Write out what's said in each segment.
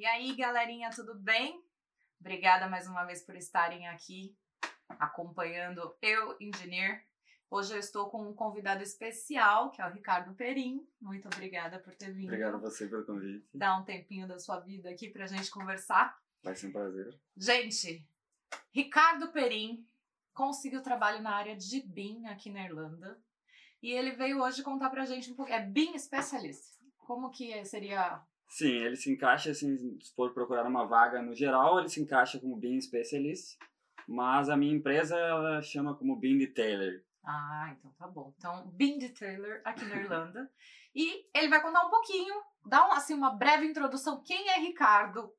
E aí, galerinha, tudo bem? Obrigada mais uma vez por estarem aqui acompanhando eu, Engineer. Hoje eu estou com um convidado especial, que é o Ricardo Perim. Muito obrigada por ter vindo. Obrigado a você pelo convite. Dar um tempinho da sua vida aqui pra gente conversar. Vai ser um prazer. Gente, Ricardo Perim conseguiu trabalho na área de BIM aqui na Irlanda. E ele veio hoje contar pra gente um pouco. É BIM especialista. Como que seria Sim, ele se encaixa, assim, se for procurar uma vaga no geral, ele se encaixa como BIM Specialist, mas a minha empresa ela chama como BIM Detailer. Ah, então tá bom. Então, BIM Detailer aqui na Irlanda. e ele vai contar um pouquinho, dar um, assim, uma breve introdução. Quem é Ricardo?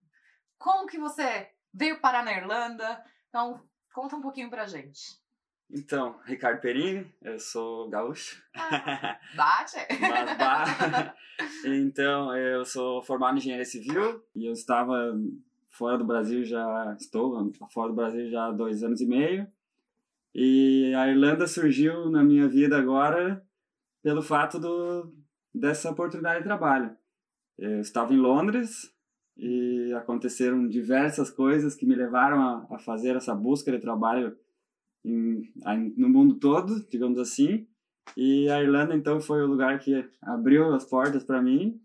Como que você veio parar na Irlanda? Então, conta um pouquinho pra gente. Então, Ricardo Perini, eu sou gaúcho. Ah, bate? Mas. Então, eu sou formado em engenharia civil e eu estava fora do Brasil já estou fora do Brasil já há dois anos e meio. E a Irlanda surgiu na minha vida agora pelo fato do, dessa oportunidade de trabalho. Eu estava em Londres e aconteceram diversas coisas que me levaram a, a fazer essa busca de trabalho em, no mundo todo, digamos assim. E a Irlanda, então, foi o lugar que abriu as portas para mim.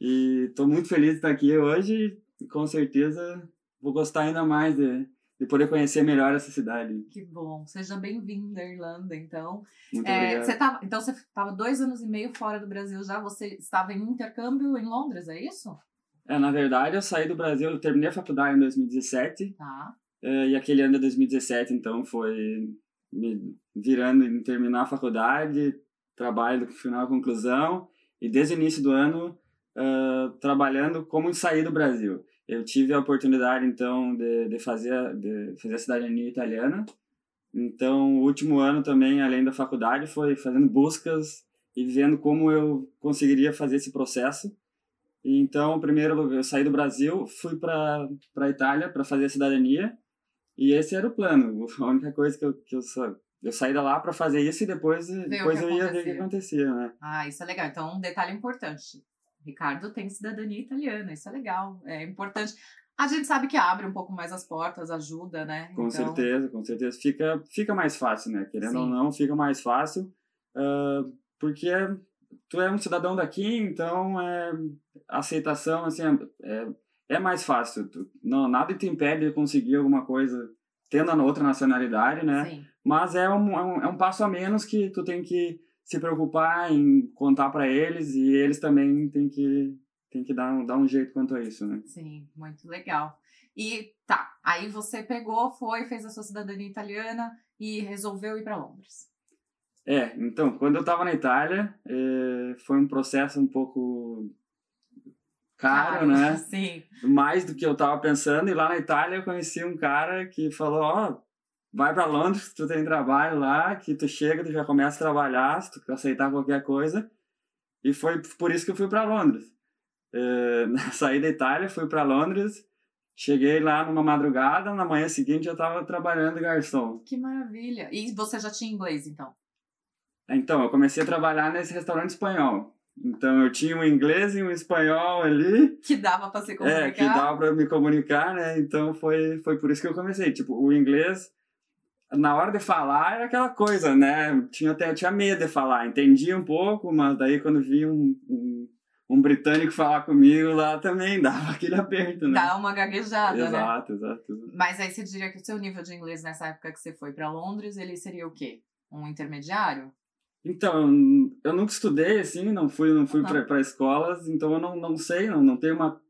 E estou muito feliz de estar aqui hoje. E com certeza vou gostar ainda mais de, de poder conhecer melhor essa cidade. Que bom. Seja bem-vindo à Irlanda, então. Muito É, você tava, então, você estava dois anos e meio fora do Brasil já. Você estava em intercâmbio em Londres, é isso? É, na verdade, eu saí do Brasil, eu terminei a faculdade em 2017. Tá. Eh, E aquele ano de 2017, então, foi me virando em terminar a faculdade, trabalho do final à conclusão, e desde o início do ano, ah, trabalhando como sair do Brasil. Eu tive a oportunidade, então, de, de, fazer, de fazer a cidadania italiana. Então, o último ano também, além da faculdade, foi fazendo buscas e vendo como eu conseguiria fazer esse processo. Então, primeiro eu saí do Brasil, fui para a Itália para fazer a cidadania. E esse era o plano. A única coisa que eu, que eu, só, eu saí da lá para fazer isso e depois, depois eu ia ver o que acontecia. né? Ah, isso é legal. Então, um detalhe importante. Ricardo tem cidadania italiana, isso é legal, é importante. A gente sabe que abre um pouco mais as portas, ajuda, né? Com Então, certeza, com certeza. Fica, fica mais fácil, né? Querendo ou Sim. não, fica mais fácil. ah, porque tu é um cidadão daqui, então é, a aceitação, assim, é, é mais fácil. Não, nada te impede de conseguir alguma coisa tendo a outra nacionalidade, né? Sim, Mas é um, é um, é um passo a menos que tu tem que se preocupar em contar para eles e eles também têm que, têm que dar, um- dar um jeito quanto a isso, né? sim, muito legal. E tá, aí você pegou, foi, fez a sua cidadania italiana e resolveu ir para Londres. É, então, quando eu estava na Itália, eh, foi um processo um pouco caro, né? Sim. Mais do que eu estava pensando. E lá na Itália eu conheci um cara que falou, ó, vai para Londres, tu tem trabalho lá, que tu chega, tu já começa a trabalhar, se tu aceitar qualquer coisa. E foi por isso que eu fui para Londres. Eh, saí da Itália, fui para Londres, cheguei lá numa madrugada, na manhã seguinte eu estava trabalhando garçom. Que maravilha. E você já tinha inglês, então? Então, eu comecei a trabalhar nesse restaurante espanhol. Então, eu tinha um inglês e um espanhol ali, Que dava para se comunicar. é, que dava para me comunicar, né? Então, foi, foi por isso que eu comecei. Tipo, o inglês, na hora de falar, era aquela coisa, né? Tinha até tinha medo de falar. Entendia um pouco, mas daí quando vi um, um, um britânico falar comigo lá, também dava aquele aperto, né? Dá uma gaguejada, né? exato, exato, exato. Mas aí você diria que o seu nível de inglês nessa época que você foi para Londres, ele seria o quê? Um intermediário? Então, eu nunca estudei assim, não fui, não fui Uhum. para escolas, então eu não, não sei, não, não tenho uma,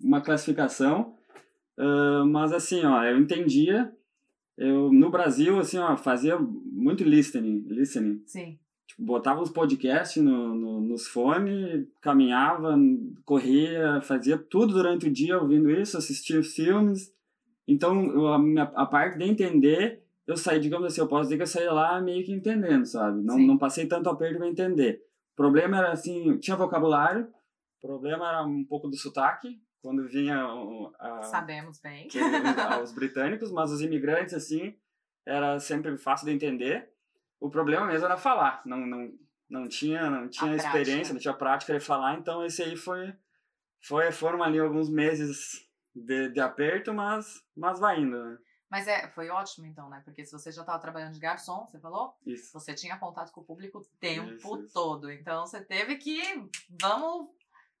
uma classificação. Ah, mas assim, ó, eu entendia. Eu, no Brasil, assim, ó, fazia muito listening, listening. Sim. Tipo, botava os podcasts no, no, nos fones, caminhava, corria, fazia tudo durante o dia ouvindo isso, assistia filmes. Então, eu- a, minha, a parte de entender, eu saí, digamos assim, eu posso dizer que eu saí lá meio que entendendo, sabe? Não, Sim. não passei tanto aperto para entender. O problema era, assim, tinha vocabulário, o problema era um pouco do sotaque, quando vinha a, Sabemos bem. que- os, os britânicos, mas os imigrantes, assim, era sempre fácil de entender. O problema mesmo era falar, não, não, não tinha, não tinha A experiência, prática. não tinha prática de falar, então esse aí foi, Foi, foram ali alguns meses de, de aperto, mas, mas vai indo, né? Mas é, foi ótimo então, né? Porque se você já estava trabalhando de garçom, você falou, Isso. você tinha contato com o público o tempo Isso, isso. todo. Então você teve que, vamos,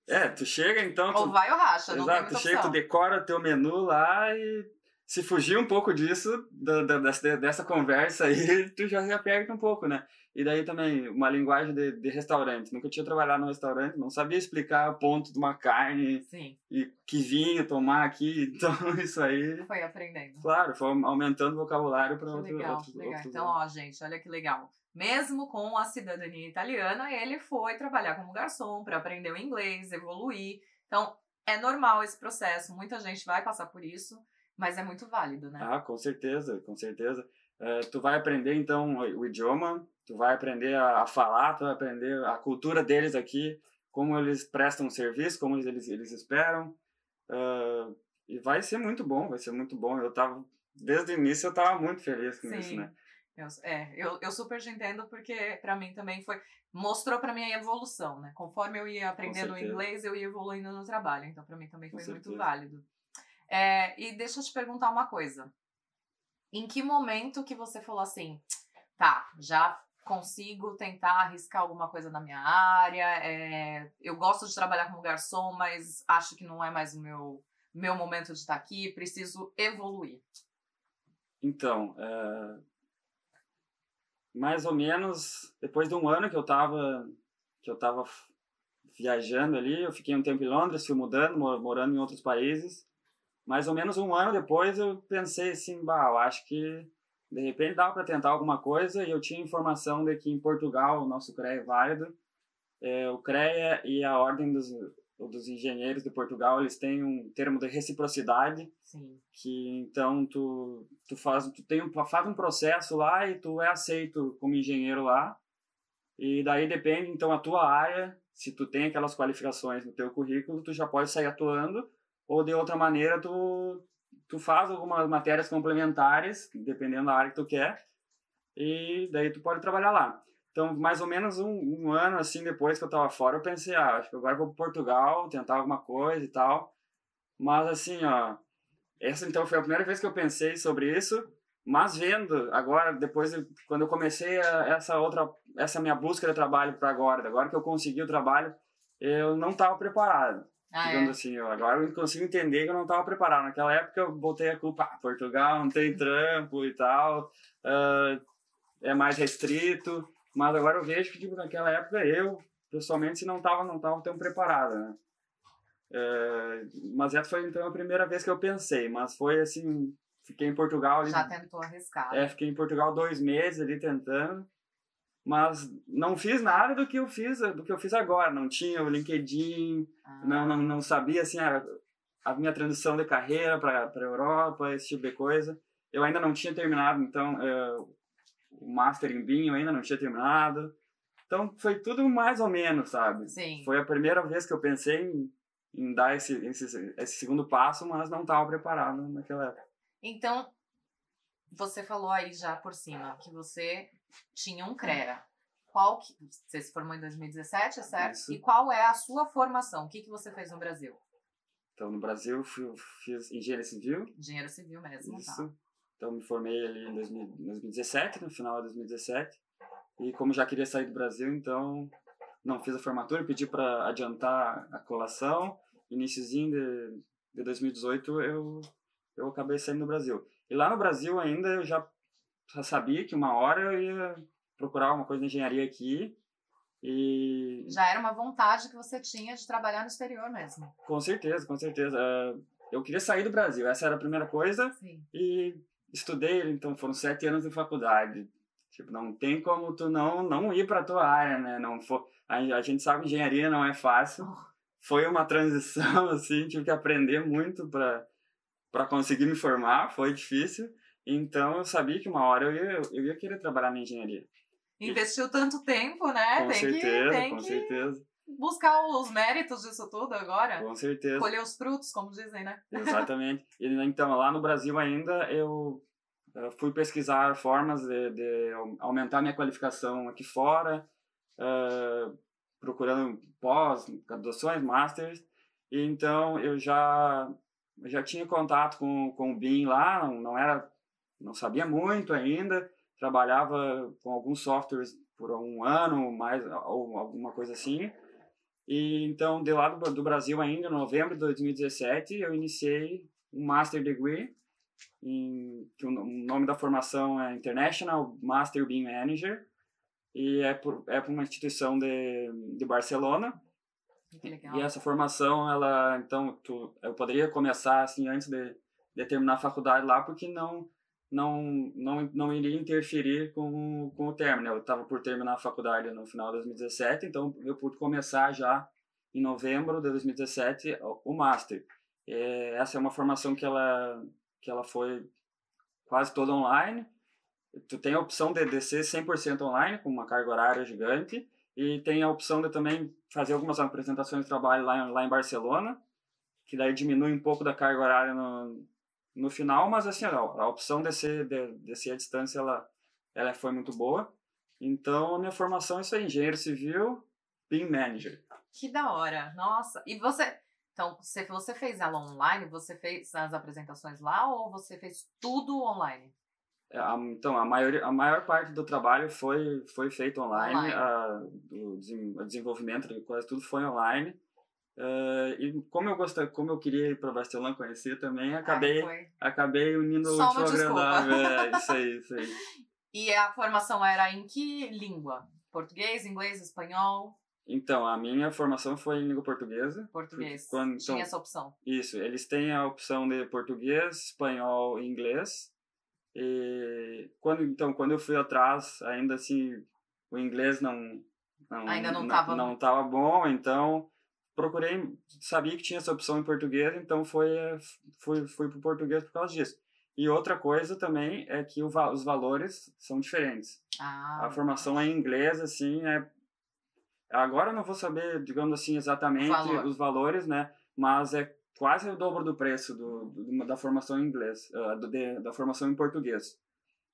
É, tu chega então. Tu, ou vai ou racha, não tem exato, tu chega, tu opção. decora teu menu lá e se fugir um pouco disso, da, da- dessa, dessa conversa aí, tu já se aperta um pouco, né? E daí também, uma linguagem de, de restaurante. Nunca tinha trabalhado no restaurante, não sabia explicar o ponto de uma carne Sim, e que vinho tomar aqui. Então, isso aí, foi aprendendo. claro, foi aumentando o vocabulário para outro, legal, outros, legal. outros Então, ó, gente, olha que legal. Mesmo com a cidadania italiana, ele foi trabalhar como garçom para aprender o inglês, evoluir. Então, é normal esse processo. Muita gente vai passar por isso, mas é muito válido, né? Ah, com certeza, com certeza. Eh, tu vai aprender então o idioma, tu vai aprender a, falar, tu vai aprender a cultura deles aqui, como eles prestam serviço, como eles, eles esperam. Ah, e vai ser muito bom, vai ser muito bom. Eu tava, desde o início eu tava muito feliz com isso, Sim. né? Eu, é, eu, eu super te entendo porque pra mim também foi. Mostrou pra mim a evolução, né? Conforme eu ia aprendendo inglês, eu ia evoluindo no trabalho. Então, pra mim também Com foi muito certeza. válido. É, e deixa eu te perguntar uma coisa. Em que momento que você falou assim, tá, já consigo tentar arriscar alguma coisa na minha área, é, eu gosto de trabalhar como garçom, mas acho que não é mais o meu, meu momento de estar aqui, preciso evoluir. Então, eh, mais ou menos depois de um ano que eu tava que eu tava viajando ali, eu fiquei um tempo em Londres, fui mudando, mo- morando em outros países. Mais ou menos um ano depois eu pensei assim, bah, eu acho que de repente dava para tentar alguma coisa e eu tinha informação de que em Portugal o nosso CREA é válido. Eh, o CREA e a Ordem dos, dos Engenheiros de Portugal, eles têm um termo de reciprocidade Sim. que então tu tu faz tu tem um, faz um processo lá e tu é aceito como engenheiro lá e daí depende então a tua área se tu tem aquelas qualificações no teu currículo tu já pode sair atuando ou de outra maneira tu tu faz algumas matérias complementares dependendo da área que tu quer e daí tu pode trabalhar lá. Então mais ou menos um, um ano assim depois que eu tava fora eu pensei ah acho que agora vou para Portugal tentar alguma coisa e tal. Mas assim ó essa então foi a primeira vez que eu pensei sobre isso, mas vendo agora depois quando eu comecei a- essa outra essa minha busca de trabalho para agora, agora que eu consegui o trabalho, eu não estava preparado. Ah, digamos é. assim, eu, agora eu consigo entender que eu não estava preparado. Naquela época eu botei a culpa, ah, Portugal não tem trampo e tal, ah, é mais restrito, mas agora eu vejo que tipo naquela época eu pessoalmente não estava não tava tão preparado, né? É, mas essa foi então a primeira vez que eu pensei, mas foi assim, fiquei em Portugal ali, Já tentou arriscar. é, fiquei em Portugal dois meses ali tentando, mas não fiz nada do que eu fiz, do que eu fiz agora, não tinha o LinkedIn, Ah, não, não, não sabia assim a, a minha transição de carreira para para Europa, esse tipo de coisa. Eu ainda não tinha terminado, então é, o master em BIM eu ainda não tinha terminado. Então foi tudo mais ou menos, sabe? Sim. Foi a primeira vez que eu pensei em, em dar esse, esse, esse segundo passo, mas não estava preparado naquela época. Então, você falou aí já por cima que você tinha um CREA. Qual que, você se formou em 2017, é certo? Isso. E qual é a sua formação? O que, que você fez no Brasil? Então, no Brasil, eu fui- fiz engenharia civil, Engenheiro civil mesmo, tá? isso. Então, me formei ali em 2000 2017, no final de 2017. E como já queria sair do Brasil, então não fiz a formatura, pedi para adiantar a colação. Iniciozinho de, de 2018, eu, eu acabei saindo do Brasil. E lá no Brasil ainda eu já, já sabia que uma hora eu ia procurar uma coisa de engenharia aqui. E Já era uma vontade que você tinha de trabalhar no exterior mesmo. com certeza, com certeza. eh, Eu queria sair do Brasil, essa era a primeira coisa. Sim. e estudei, então foram sete anos de faculdade. Tipo, não tem como tu não não ir para tua área, né? Não for, a, a gente sabe que engenharia não é fácil. Foi uma transição assim, tive que aprender muito para para conseguir me formar, foi difícil. Então eu sabia que uma hora eu ia eu ia querer trabalhar na engenharia. Investiu tanto tempo, né? com tem certeza, que, tem com que certeza, buscar os méritos disso tudo agora. com certeza. Colher os frutos, como dizem, né? Exatamente. E, então, lá no Brasil ainda, eu, eu fui pesquisar formas de, de au- aumentar minha qualificação aqui fora, eh, procurando pós, graduações, masters. E então eu já já tinha contato com, com o BIM lá, não, não era não sabia muito ainda, trabalhava com alguns softwares por um ano, mais ou alguma coisa assim. E então, de lá do, do Brasil ainda, em novembro de 2017, eu iniciei um Master Degree, em, que o nome da formação é International Master BIM Manager, e é por, é por uma instituição de, de Barcelona. Que legal. E essa formação, ela, então, tu, eu poderia começar assim antes de, de terminar a faculdade lá, porque não não não não iria interferir com, com o término. Eu estava por terminar a faculdade no final de 2017, então eu pude começar já em novembro de 2017 o master. É, essa é uma formação que ela que ela foi quase toda online. Tu tem a opção de, de ser 100% online, com uma carga horária gigante, e tem a opção de também fazer algumas apresentações de trabalho lá, lá em Barcelona, que daí diminui um pouco da carga horária no, no final, mas assim, a, a opção de ser, de, de ser à distância, ela, ela foi muito boa. Então, a minha formação é isso aí, engenheiro civil, BIM Manager. Que da hora, nossa. E você, então, você, você fez ela online, você fez as apresentações lá ou você fez tudo online? É, então, a, maior, a maior parte do trabalho foi, foi feito online, online. A, o desenvolvimento de quase tudo foi online. Uh, e como eu gostei, como eu queria ir para Barcelona conhecer também, acabei, Ai, acabei unindo o útil agradável. É, isso aí, isso aí. E a formação era em que língua? Português, inglês, espanhol? Então, a minha formação foi em língua portuguesa. Português. Quando, Tinha então, essa opção. Isso, eles têm a opção de português, espanhol e inglês. E quando, então, quando eu fui atrás, ainda assim, o inglês não não ainda não estava não, não tava bom, então procurei, sabia que tinha essa opção em português, então foi fui fui pro português por causa disso. E outra coisa também é que o, os valores são diferentes. Ah, a formação é em inglês, assim, é agora eu não vou saber, digamos assim, exatamente Valor. os valores, né? Mas é quase o dobro do preço do, do da formação em inglês, uh, do, de, da formação em português.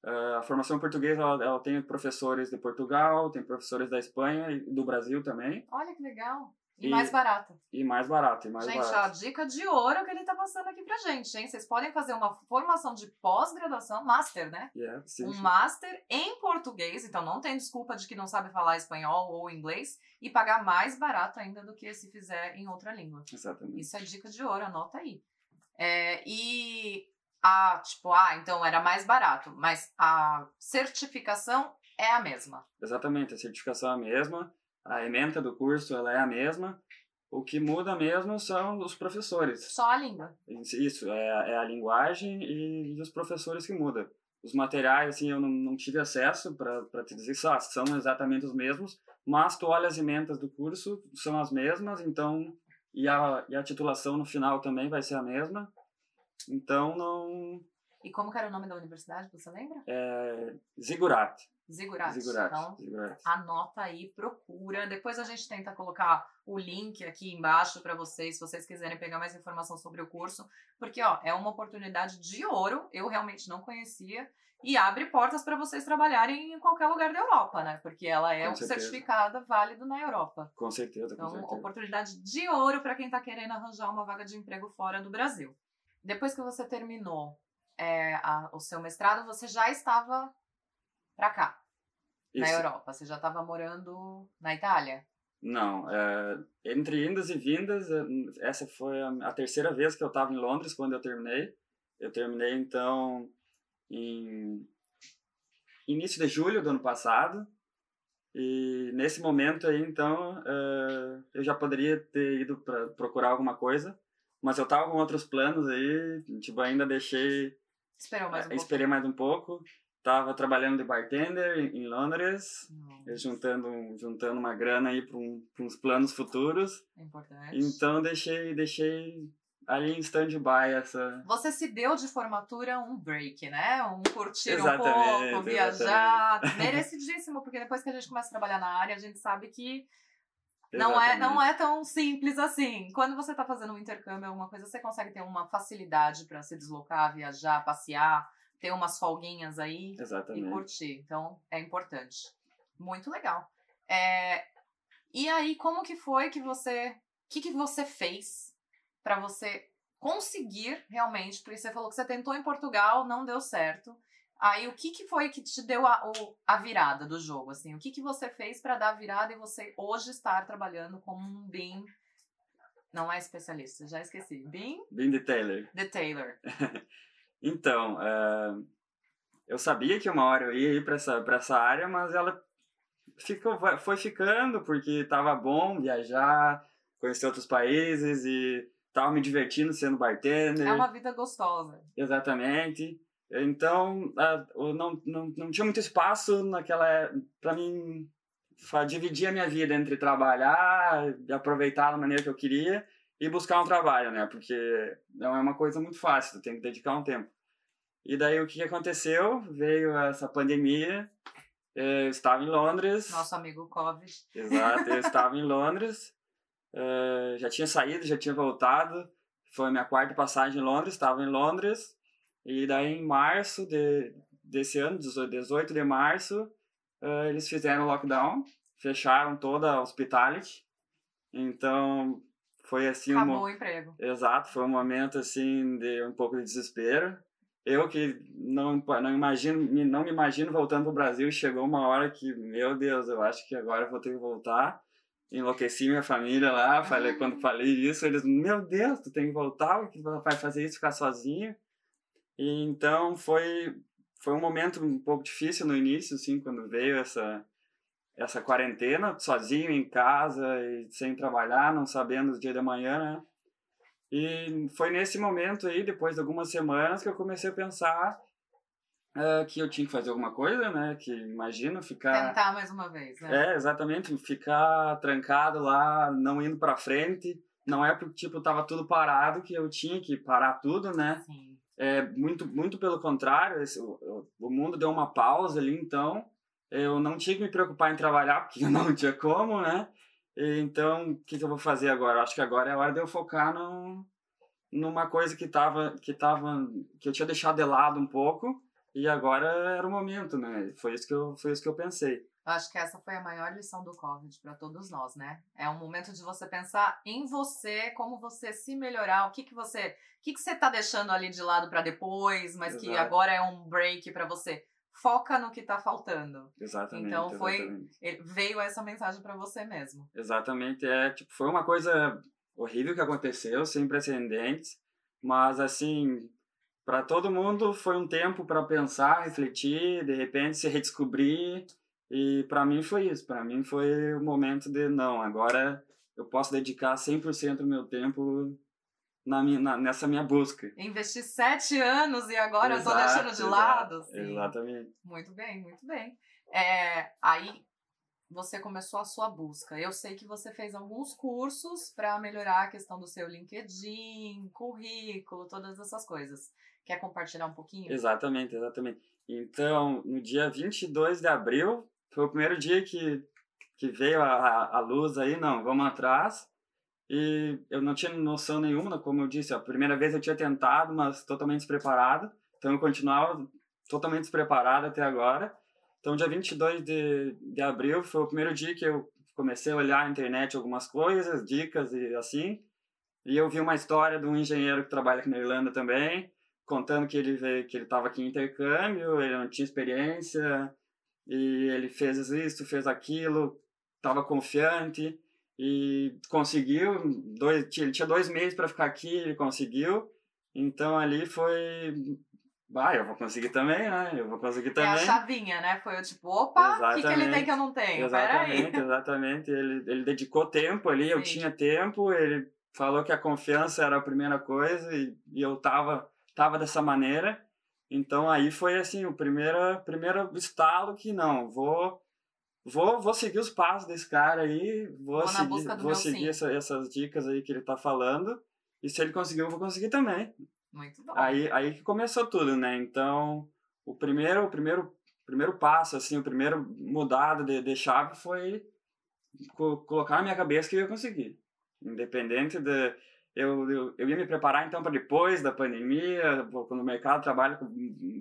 Uh, a formação em português ela, ela tem professores de Portugal, tem professores da Espanha e do Brasil também. Olha que legal. E, E- mais barato. E mais barato, e mais gente, barato. ó, dica de ouro que ele tá passando aqui pra gente, hein? Vocês podem fazer uma formação de pós-graduação, master, né? Yeah, sim, um sim. master em português, então não tem desculpa de que não sabe falar espanhol ou inglês, e pagar mais barato ainda do que se fizer em outra língua. Exatamente. Isso é dica de ouro, anota aí. É, e a, tipo, ah, então era mais barato, mas a certificação é a mesma. Exatamente, a certificação é a mesma, a ementa do curso ela é a mesma. O que muda mesmo são os professores. Só a língua. Isso, é, é a linguagem e, e os professores que mudam. Os materiais, assim, eu não, não tive acesso para te dizer só, são exatamente os mesmos, mas tu olha as ementas do curso, são as mesmas, então, e a, e a titulação no final também vai ser a mesma. Então, não. E como que era o nome da universidade, você lembra? É, zigurat. Zigurat. Zigurat. Então, Zigurat. anota aí, procura. Depois a gente tenta colocar o link aqui embaixo para vocês, se vocês quiserem pegar mais informação sobre o curso, porque ó, é uma oportunidade de ouro. Eu realmente não conhecia e abre portas para vocês trabalharem em qualquer lugar da Europa, né? Porque ela é Com um certeza. certificado válido na Europa. Com certeza, com Então, certeza. oportunidade de ouro para quem está querendo arranjar uma vaga de emprego fora do Brasil. Depois que você terminou é, a- o seu mestrado, você já estava para cá, na Isso. Europa. Você já estava morando na Itália. Não, é, entre indas e vindas, é, essa foi a, a terceira vez que eu estava em Londres quando eu terminei. Eu terminei então em início de julho do ano passado. E nesse momento aí, então, é, eu já poderia ter ido para procurar alguma coisa, mas eu estava com outros planos aí, tipo, ainda deixei Esperou mais um É, pouco. esperei mais um pouco. Tava trabalhando de bartender em Londres, juntando, juntando uma grana aí para um, uns planos futuros. É importante. Então deixei, deixei ali em stand-by essa. Você se deu de formatura um break, né? Um curtir um Exatamente, pouco, viajar. Merecidíssimo, porque depois que a gente começa a trabalhar na área, a gente sabe que Não é, não é tão simples assim. Quando você está fazendo um intercâmbio, alguma coisa, você consegue ter uma facilidade para se deslocar, viajar, passear, ter umas folguinhas aí e Exatamente. curtir. Então, é importante. Muito legal. É, E aí, como que foi que você... O que, que você fez para você conseguir realmente, porque você falou que você tentou em Portugal, não deu certo. Aí o que, que foi que te deu a, a virada do jogo? Assim? O que, que você fez para dar a virada e você hoje estar trabalhando como um BIM não é especialista, já esqueci. BIM? BIM Detailer. Detailer. então, uh, eu sabia que uma hora eu ia ir para essa, essa área, mas ela ficou, foi ficando porque estava bom viajar, conhecer outros países e estava me divertindo sendo bartender. É uma vida gostosa. Exatamente. Então, não, não, não tinha muito espaço naquela para mim dividir a minha vida entre trabalhar, aproveitar da maneira que eu queria e buscar um trabalho, né? Porque não é uma coisa muito fácil, tem que dedicar um tempo. E daí o que aconteceu? Veio essa pandemia, eu estava em Londres. Nosso amigo Covid. Exato, eu estava em Londres, eh, já tinha saído, já tinha voltado. Foi minha quarta passagem em Londres, estava em Londres. E daí em março de, desse ano, 18 de março, uh, eles fizeram lockdown, fecharam toda a hospitality. Então, foi assim Acabou um... o emprego. Exato, foi um momento assim de um pouco de desespero. Eu que não não imagino, não me imagino voltando para o Brasil, chegou uma hora que, meu Deus, eu acho que agora eu vou ter que voltar. Enlouqueci minha família lá, falei quando ah. falei isso, eles, meu Deus, tu tem que voltar, que vai fazer isso, ficar sozinho. E então foi foi um momento um pouco difícil no início, assim, quando veio essa essa quarentena, sozinho em casa e sem trabalhar, não sabendo o dia da manhã, né? E foi nesse momento aí, depois de algumas semanas, que eu comecei a pensar uh, que eu tinha que fazer alguma coisa, né? Que imagina ficar. Tentar mais uma vez, né? É, exatamente. Ficar trancado lá, não indo para frente. Não é porque, tipo, tava tudo parado que eu tinha que parar tudo, né? Sim. É, muito, muito pelo contrário, esse, o, o mundo deu uma pausa ali, então eu não tinha que me preocupar em trabalhar, porque não tinha como, né? Então, o que, que, eu vou fazer agora? Eu acho que agora é a hora de eu focar no, numa coisa que tava, que tava, que eu tinha deixado de lado um pouco, e agora era o momento, né? Foi isso que eu, foi isso que eu pensei. Eu acho que essa foi a maior lição do Covid para todos nós, né? É um momento de você pensar em você, como você se melhorar, o que que você, o que que você tá deixando ali de lado para depois, mas Exato. que agora é um break para você. Foca no que tá faltando. Exatamente. Então foi exatamente. veio essa mensagem para você mesmo. Exatamente, é, tipo, foi uma coisa horrível que aconteceu, sem precedentes, mas assim, para todo mundo foi um tempo para pensar, refletir, de repente se redescobrir e para mim foi isso, para mim foi o momento de não, agora eu posso dedicar 100% do meu tempo na minha, na, nessa minha busca. Investi sete anos e agora exato, eu tô deixando de lado. Sim. Exatamente. Muito bem, muito bem. É, aí você começou a sua busca. Eu sei que você fez alguns cursos para melhorar a questão do seu LinkedIn, currículo, todas essas coisas. Quer compartilhar um pouquinho? Exatamente, exatamente. Então, no dia 22 de abril, foi o primeiro dia que, que veio a, a luz aí, não, vamos atrás. E eu não tinha noção nenhuma, como eu disse, a primeira vez eu tinha tentado, mas totalmente despreparado. Então eu continuava totalmente despreparado até agora. Então, dia 22 de, de abril foi o primeiro dia que eu comecei a olhar na internet algumas coisas, dicas e assim. E eu vi uma história de um engenheiro que trabalha aqui na Irlanda também, contando que ele veio, que ele estava aqui em intercâmbio, ele não tinha experiência, e ele fez isso, fez aquilo, estava confiante e conseguiu. Dois, ele tinha dois meses para ficar aqui, ele conseguiu. Então ali foi. Ah, eu vou conseguir também, né? Eu vou conseguir também. É a chavinha, né? Foi o tipo, opa, o que, que ele tem que eu não tenho? Exatamente, exatamente. Ele, ele dedicou tempo ali, Sim. eu tinha tempo, ele falou que a confiança era a primeira coisa e, e eu tava, tava dessa maneira. Então aí foi assim, o primeiro, primeiro estalo que não, vou vou, vou seguir os passos desse cara aí, vou, vou seguir, vou seguir essa, essas dicas aí que ele tá falando. E se ele conseguiu, eu vou conseguir também. Muito bom. Aí, aí que começou tudo, né? Então, o primeiro, o primeiro, primeiro passo, assim, o primeiro mudado de, de chave foi co colocar na minha cabeça que eu ia conseguir. Independente de eu, eu, eu ia me preparar então para depois da pandemia, quando o mercado de trabalho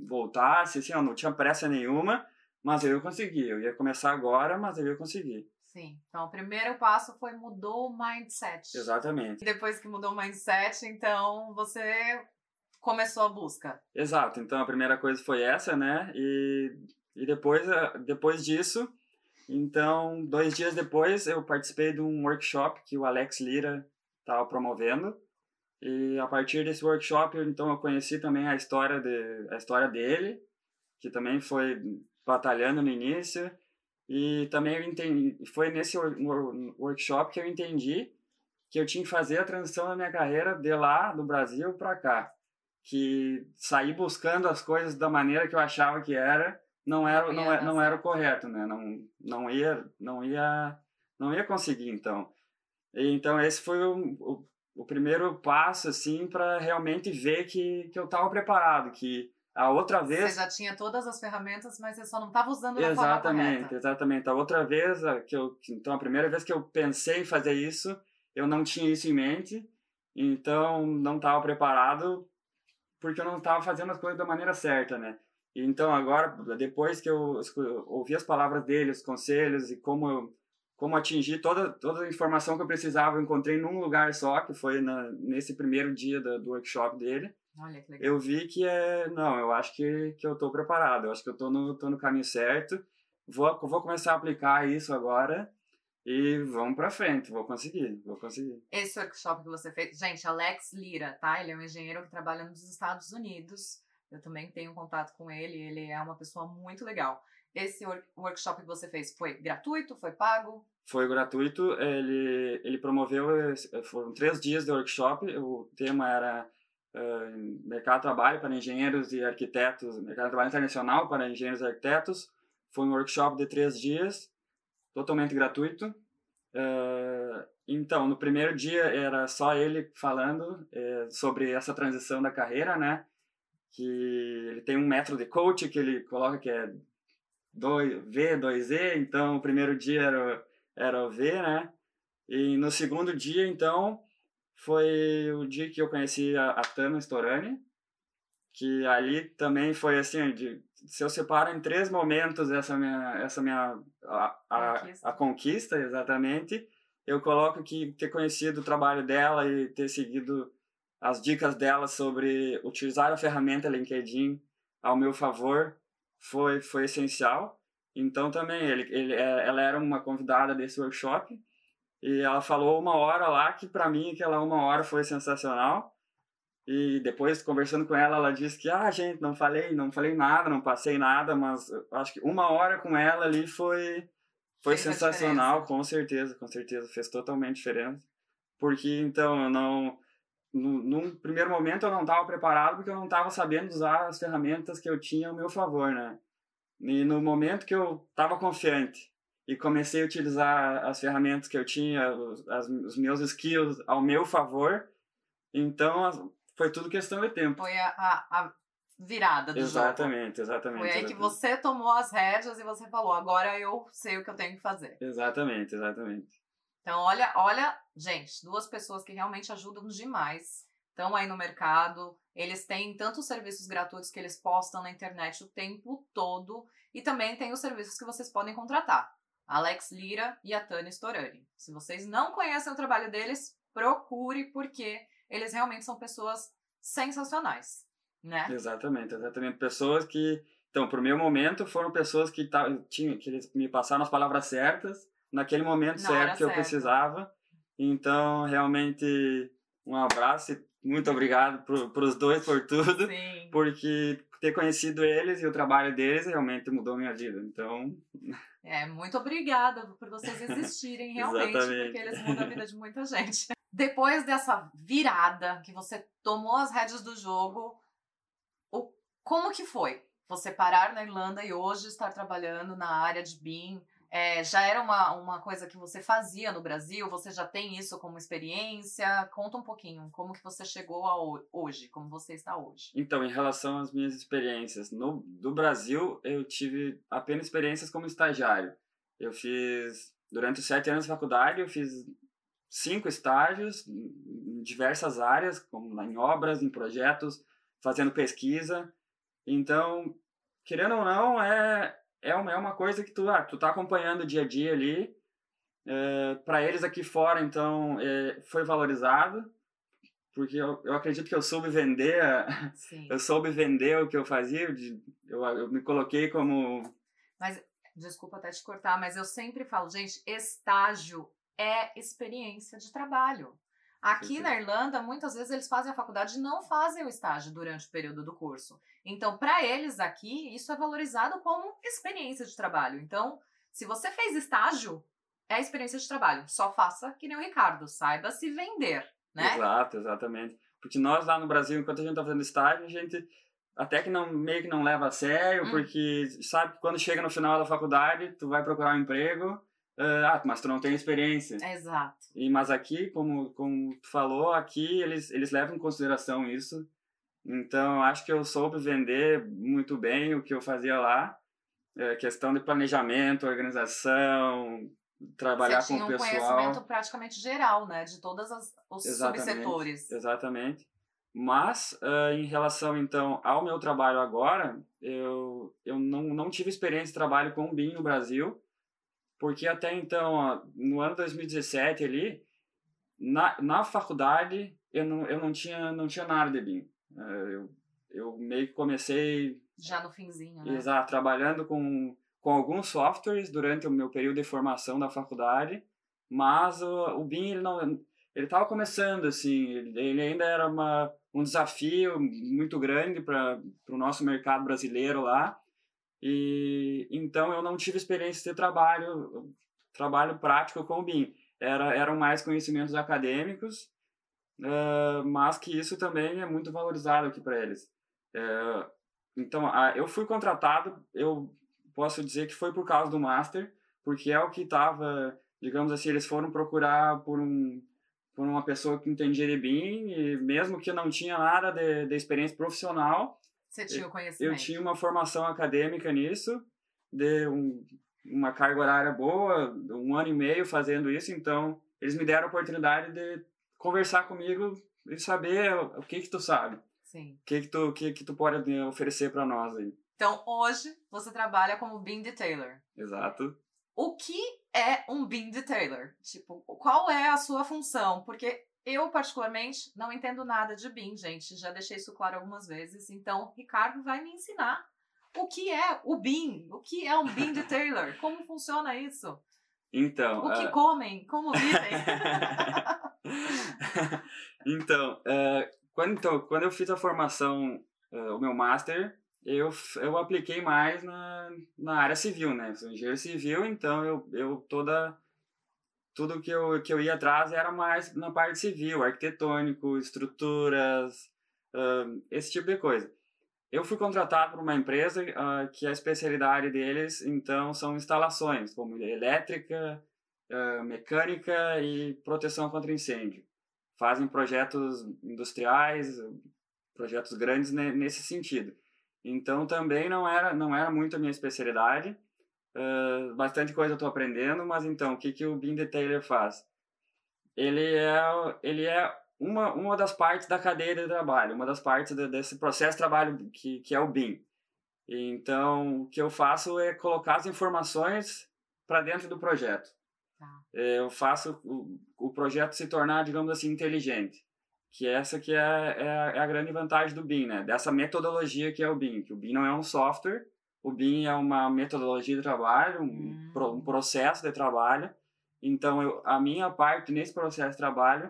voltasse, assim, eu não tinha pressa nenhuma, mas eu ia conseguir. Eu ia começar agora, mas eu ia conseguir. Sim. Então, o primeiro passo foi mudou o mindset. Exatamente. E depois que mudou o mindset, então você começou a busca. Exato. Então, a primeira coisa foi essa, né? E, e depois, eh, depois disso, então, dois dias depois, eu participei de um workshop que o Alex Lira estava promovendo. E a partir desse workshop, então, eu conheci também a história, de, a história dele, que também foi batalhando no início. E também entendi, foi nesse workshop que eu entendi que eu tinha que fazer a transição da minha carreira de lá, do Brasil, para cá. Que sair buscando as coisas da maneira que eu achava que era, não era, não, não era o correto, né? Não, não, ia, não, ia, não ia conseguir, então. Então, esse foi o, o, o primeiro passo, assim, para realmente ver que, que eu estava preparado, que a outra vez. Você já tinha todas as ferramentas, mas você só não estava usando da forma Exatamente, exatamente. A outra vez, que eu, então a primeira vez que eu pensei em fazer isso, eu não tinha isso em mente, então não estava preparado, porque eu não estava fazendo as coisas da maneira certa, né? Então agora, depois que eu ouvi as palavras dele, os conselhos e como eu, como atingir toda toda a informação que eu precisava, eu encontrei num lugar só, que foi na, nesse primeiro dia do, do workshop dele. Olha que legal. Eu vi que é, não, eu acho que, que eu estou preparado, eu acho que eu estou no, tô no caminho certo, vou, vou começar a aplicar isso agora e vamos para frente, vou conseguir, vou conseguir. Esse workshop que você fez, gente, Alex Lira, tá? Ele é um engenheiro que trabalha nos Estados Unidos, eu também tenho contato com ele, ele é uma pessoa muito legal. Esse workshop que você fez foi gratuito, foi pago? Foi gratuito, ele, ele promoveu, foram três dias de workshop, o tema era uh, mercado de trabalho para engenheiros e arquitetos, mercado de trabalho internacional para engenheiros e arquitetos. Foi um workshop de três dias, totalmente gratuito. Uh, então, no primeiro dia era só ele falando uh, sobre essa transição da carreira, né? Que ele tem um método de coach que ele coloca que é V, 2E. Então, o primeiro dia era, era o V, né? E no segundo dia, então, foi o dia que eu conheci a, a Tana Storani, que ali também foi assim, de, se eu separo em três momentos essa minha, essa minha a, a, conquista. a conquista, exatamente, eu coloco que ter conhecido o trabalho dela e ter seguido as dicas dela sobre utilizar a ferramenta LinkedIn ao meu favor foi, foi essencial. Então também ele, ele, é, ela era uma convidada desse workshop e ela falou uma hora lá que para mim aquela uma hora foi sensacional. E depois conversando com ela, ela disse que ah, gente, não falei, não falei nada, não passei nada, mas acho que uma hora com ela ali foi foi fez sensacional, com certeza, com certeza fez totalmente diferença. Porque então eu não no, num primeiro momento eu não estava preparado porque eu não estava sabendo usar as ferramentas que eu tinha ao meu favor, né? E no momento que eu estava confiante e comecei a utilizar as ferramentas que eu tinha, os, as, os meus skills ao meu favor. Então, foi tudo questão de tempo. Foi a, a, a virada do exatamente, jogo. Exatamente, Foi aí exatamente. que você tomou as rédeas e você falou, agora eu sei o que eu tenho que fazer. Exatamente, exatamente. Então, olha, olha, gente, duas pessoas que realmente ajudam demais. Estão aí no mercado, eles têm tantos serviços gratuitos que eles postam na internet o tempo todo e também tem os serviços que vocês podem contratar. Alex Lira e a Tânia Storani. Se vocês não conhecem o trabalho deles, procure, porque eles realmente são pessoas sensacionais, né? Exatamente, exatamente. Pessoas que, então, pro meu momento, foram pessoas que, tinham, que eles me passaram as palavras certas, naquele momento Na certo que eu precisava. Então, realmente, um abraço e muito obrigado para os dois por tudo, Sim. porque ter conhecido eles e o trabalho deles realmente mudou minha vida. Então, é, muito obrigada por vocês existirem realmente, porque eles mudam a vida de muita gente. Depois dessa virada que você tomou as rédeas do jogo, o, como que foi? Você parar na Irlanda e hoje estar trabalhando na área de BIM, é, já era uma, uma coisa que você fazia no Brasil? Você já tem isso como experiência? Conta um pouquinho, como que você chegou a hoje, como você está hoje? Então, em relação às minhas experiências, no do Brasil eu tive apenas experiências como estagiário. Eu fiz, durante os sete anos de faculdade, eu fiz cinco estágios em diversas áreas, como em obras, em projetos, fazendo pesquisa. Então, querendo ou não, é, é uma, é uma coisa que tu, ah, tu tá acompanhando o dia a dia ali É, para eles aqui fora, então, é, foi valorizado, porque eu, eu acredito que eu soube vender, Sim. eu soube vender o que eu fazia, de, eu, eu me coloquei como Mas, desculpa até te cortar, mas eu sempre falo, gente, estágio é experiência de trabalho. Aqui Sim, sim. na Irlanda, muitas vezes eles fazem a faculdade e não fazem o estágio durante o período do curso. Então, para eles aqui, isso é valorizado como experiência de trabalho. Então, se você fez estágio, é experiência de trabalho. Só faça que nem o Ricardo, saiba se vender, né? Exato, exatamente. Porque nós lá no Brasil, enquanto a gente tá fazendo estágio, a gente até que não meio que não leva a sério, Hum. porque sabe que quando chega no final da faculdade, tu vai procurar um emprego, ah, mas tu não tem experiência. Exato. E mas aqui, como como tu falou, aqui eles eles levam em consideração isso. Então, acho que eu soube vender muito bem o que eu fazia lá. É, questão de planejamento, organização, trabalhar você com tinha o um pessoal. conhecimento praticamente geral, né? De todos os Exatamente, subsetores. Exatamente. Mas, ah, em relação, então, ao meu trabalho agora, eu, eu não, não tive experiência de trabalho com o BIM no Brasil, porque até então, ó, no ano 2017 ali, na, na faculdade, eu não, eu não, tinha, não tinha nada de BIM. Ah, eu, eu meio que comecei Já no finzinho, né? Exato, trabalhando com, com alguns softwares durante o meu período de formação da faculdade, mas o, o BIM ele não ele estava começando assim, ele, ele ainda era uma, um desafio muito grande para o nosso mercado brasileiro lá. E então eu não tive experiência de trabalho trabalho prático com o BIM. Era eram mais conhecimentos acadêmicos, eh, mas que isso também é muito valorizado aqui para eles. Eh, então, eu fui contratado, eu posso dizer que foi por causa do Master, porque é o que estava, digamos assim, eles foram procurar por um por uma pessoa que entendia de BIM, e mesmo que não tinha nada de, de experiência profissional, Você tinha o conhecimento. eu tinha uma formação acadêmica nisso, de um, uma carga horária boa, um ano e meio fazendo isso, então eles me deram a oportunidade de conversar comigo e saber o que que tu sabe, Sim. o que que tu, que que tu pode oferecer para nós aí. Então, hoje, você trabalha como BIM Detailer. Exato. O que é um BIM Detailer? Tipo, qual é a sua função? Porque eu, particularmente, não entendo nada de BIM, gente. Já deixei isso claro algumas vezes. Então, Ricardo vai me ensinar o que é o BIM. O que é um BIM Detailer? Como funciona isso? Então, O que ah, comem? Como vivem? então, eh, quando, então, quando eu fiz a formação, eh, o meu master, eu, eu apliquei mais na, na área civil, né? Sou engenheiro civil, então eu, eu toda tudo que eu, que eu ia atrás era mais na parte civil, arquitetônico, estruturas, ahn, esse tipo de coisa. Eu fui contratado por uma empresa ah, que a especialidade deles, então, são instalações, como elétrica, ah, mecânica e proteção contra incêndio. Fazem projetos industriais, projetos grandes ne- nesse sentido. Então, também não era, não era muito a minha especialidade, Uh, bastante coisa eu estou aprendendo, mas então, o que, que o BIM Detailer faz? Ele é, ele é uma, uma das partes da cadeia de trabalho, uma das partes de, desse processo de trabalho que, que é o BIM. Então, o que eu faço é colocar as informações para dentro do projeto. Tá. Eu faço o, o projeto se tornar, digamos assim, inteligente. Que essa que é, é, a- é a grande vantagem do BIM, né? Dessa metodologia que é o BIM. Que o BIM não é um software, o BIM é uma metodologia de trabalho, um, Hum. pro- um processo de trabalho. Então, eu, a minha parte nesse processo de trabalho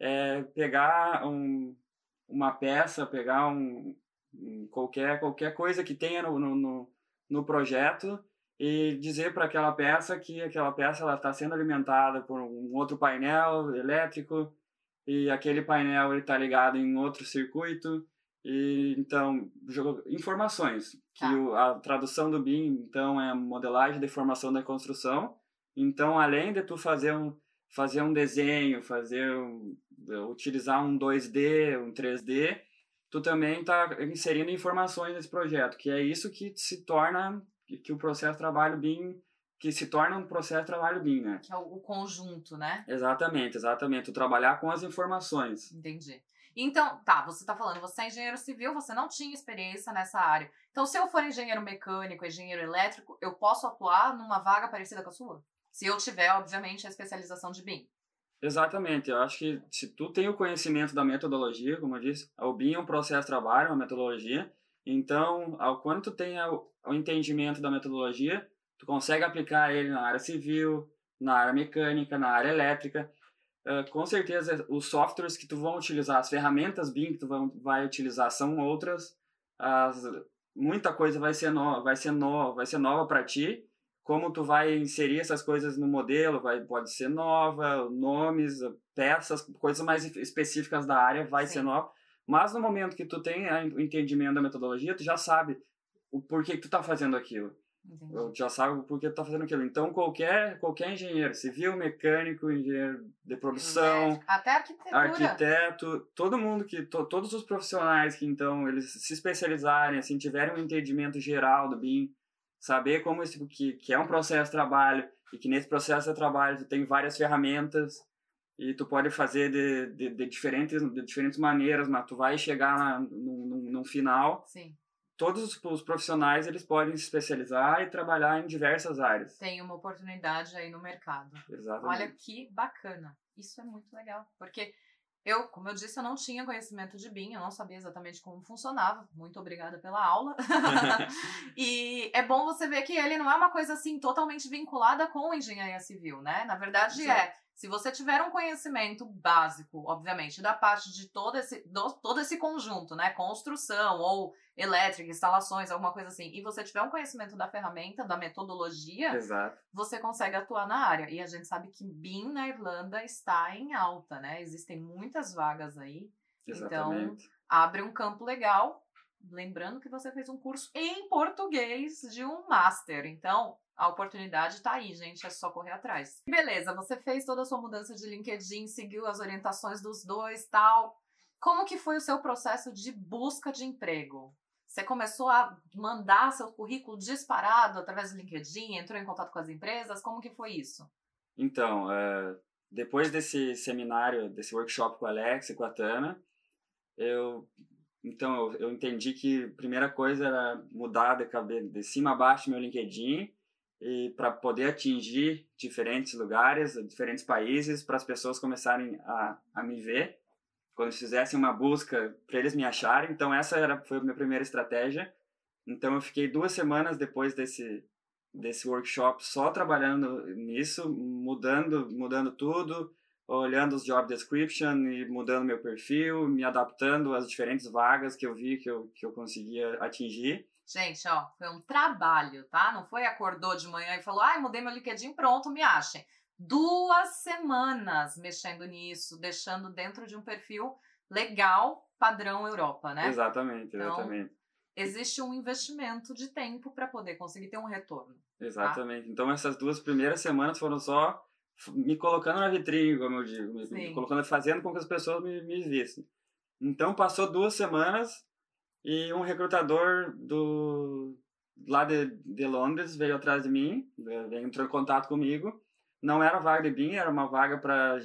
é pegar um, uma peça, pegar um, um- qualquer, qualquer coisa que tenha no, no, no, no projeto e dizer para aquela peça que aquela peça está sendo alimentada por um outro painel elétrico e aquele painel está ligado em outro circuito e então jogo- informações que Tá. o, a tradução do BIM então é modelagem de formação da construção então além de tu fazer um fazer um desenho fazer um, utilizar um 2D um 3D tu também está inserindo informações nesse projeto que é isso que se torna que, o processo de trabalho BIM que se torna um processo de trabalho BIM né que é o o conjunto, né? exatamente exatamente tu trabalhar com as informações Entendi. Então, tá, você tá falando, você é engenheiro civil, você não tinha experiência nessa área. Então, se eu for engenheiro mecânico, engenheiro elétrico, eu posso atuar numa vaga parecida com a sua? Se eu tiver, obviamente, a especialização de BIM. Exatamente. Eu acho que se tu tem o conhecimento da metodologia, como eu disse, o BIM é um processo de trabalho, uma metodologia. Então, ao quanto tu o, o entendimento da metodologia, tu consegue aplicar ele na área civil, na área mecânica, na área elétrica. Uh, com certeza, os softwares que tu vão utilizar, as ferramentas BIM que tu vai, vai utilizar são outras. As, muita coisa vai ser, no, vai ser, no, vai ser nova para ti como tu vai inserir essas coisas no modelo, vai, pode ser nova, nomes, peças, coisas mais específicas da área vai Sim. ser nova. Mas no momento que tu tem o entendimento da metodologia, tu já sabe o porquê que tu tá fazendo aquilo. Entendi. Já sabe tu tá fazendo aquilo. Então, qualquer, qualquer engenheiro, civil, mecânico, engenheiro de produção, até arquitetura. arquiteto, todo mundo que, to, todos os profissionais que então eles se especializarem, assim, tiverem um entendimento geral do BIM, saber como isso que, que é um processo de trabalho e que nesse processo de trabalho tu tem várias ferramentas e tu pode fazer de, de, de diferentes de diferentes maneiras mas tu vai chegar no, no final Sim. Todos os, profissionais eles podem se especializar e trabalhar em diversas áreas tem uma oportunidade aí no mercado Exatamente. olha que bacana isso é muito legal porque eu, como eu disse, eu não tinha conhecimento de BIM, eu não sabia exatamente como funcionava. Muito obrigada pela aula. e é bom você ver que ele não é uma coisa assim totalmente vinculada com engenharia civil, né? Na verdade Sim. é se você tiver um conhecimento básico, obviamente, da parte de todo esse, do, todo esse conjunto, né? Construção ou elétrica, instalações, alguma coisa assim, e você tiver um conhecimento da ferramenta, da metodologia, Exato. você consegue atuar na área. E a gente sabe que BIM na Irlanda está em alta, né? Existem muitas vagas aí. Então, Exatamente. Então, abre um campo legal. Lembrando que você fez um curso em português de um master. Então, a oportunidade está aí, gente, é só correr atrás. Beleza, você fez toda a sua mudança de LinkedIn, seguiu as orientações dos dois, tal. Como que foi o seu processo de busca de emprego? Você começou a mandar seu currículo disparado através do LinkedIn, entrou em contato com as empresas? Como que foi isso? Então, é, depois desse seminário, desse workshop com a Alex e com a Tana, eu então eu, entendi que a primeira coisa era mudar de, de cima a baixo meu LinkedIn e para poder atingir diferentes lugares, diferentes países, para as pessoas começarem a, a me ver, quando fizessem uma busca para eles me acharem. Então essa era foi a minha primeira estratégia. Então eu fiquei duas semanas depois desse desse workshop só trabalhando nisso, mudando mudando tudo, olhando os job description e mudando meu perfil, me adaptando às diferentes vagas que eu vi que eu que eu conseguia atingir. Gente, ó, foi um trabalho, tá? Não foi acordou de manhã e falou, ai, mudei meu LinkedIn, pronto, me achem. Duas semanas mexendo nisso, deixando dentro de um perfil legal, padrão Europa, né? Exatamente, então, exatamente. Então, existe um investimento de tempo para poder conseguir ter um retorno. Tá? Exatamente. Tá? Então, essas duas primeiras semanas foram só me colocando na vitrine, como eu digo, me, me colocando, fazendo com que as pessoas me, me vissem. Então, passou duas semanas, e um recrutador do lá de, de Londres veio atrás de mim, entrou em contato comigo. Não era vaga de BIM, era uma vaga para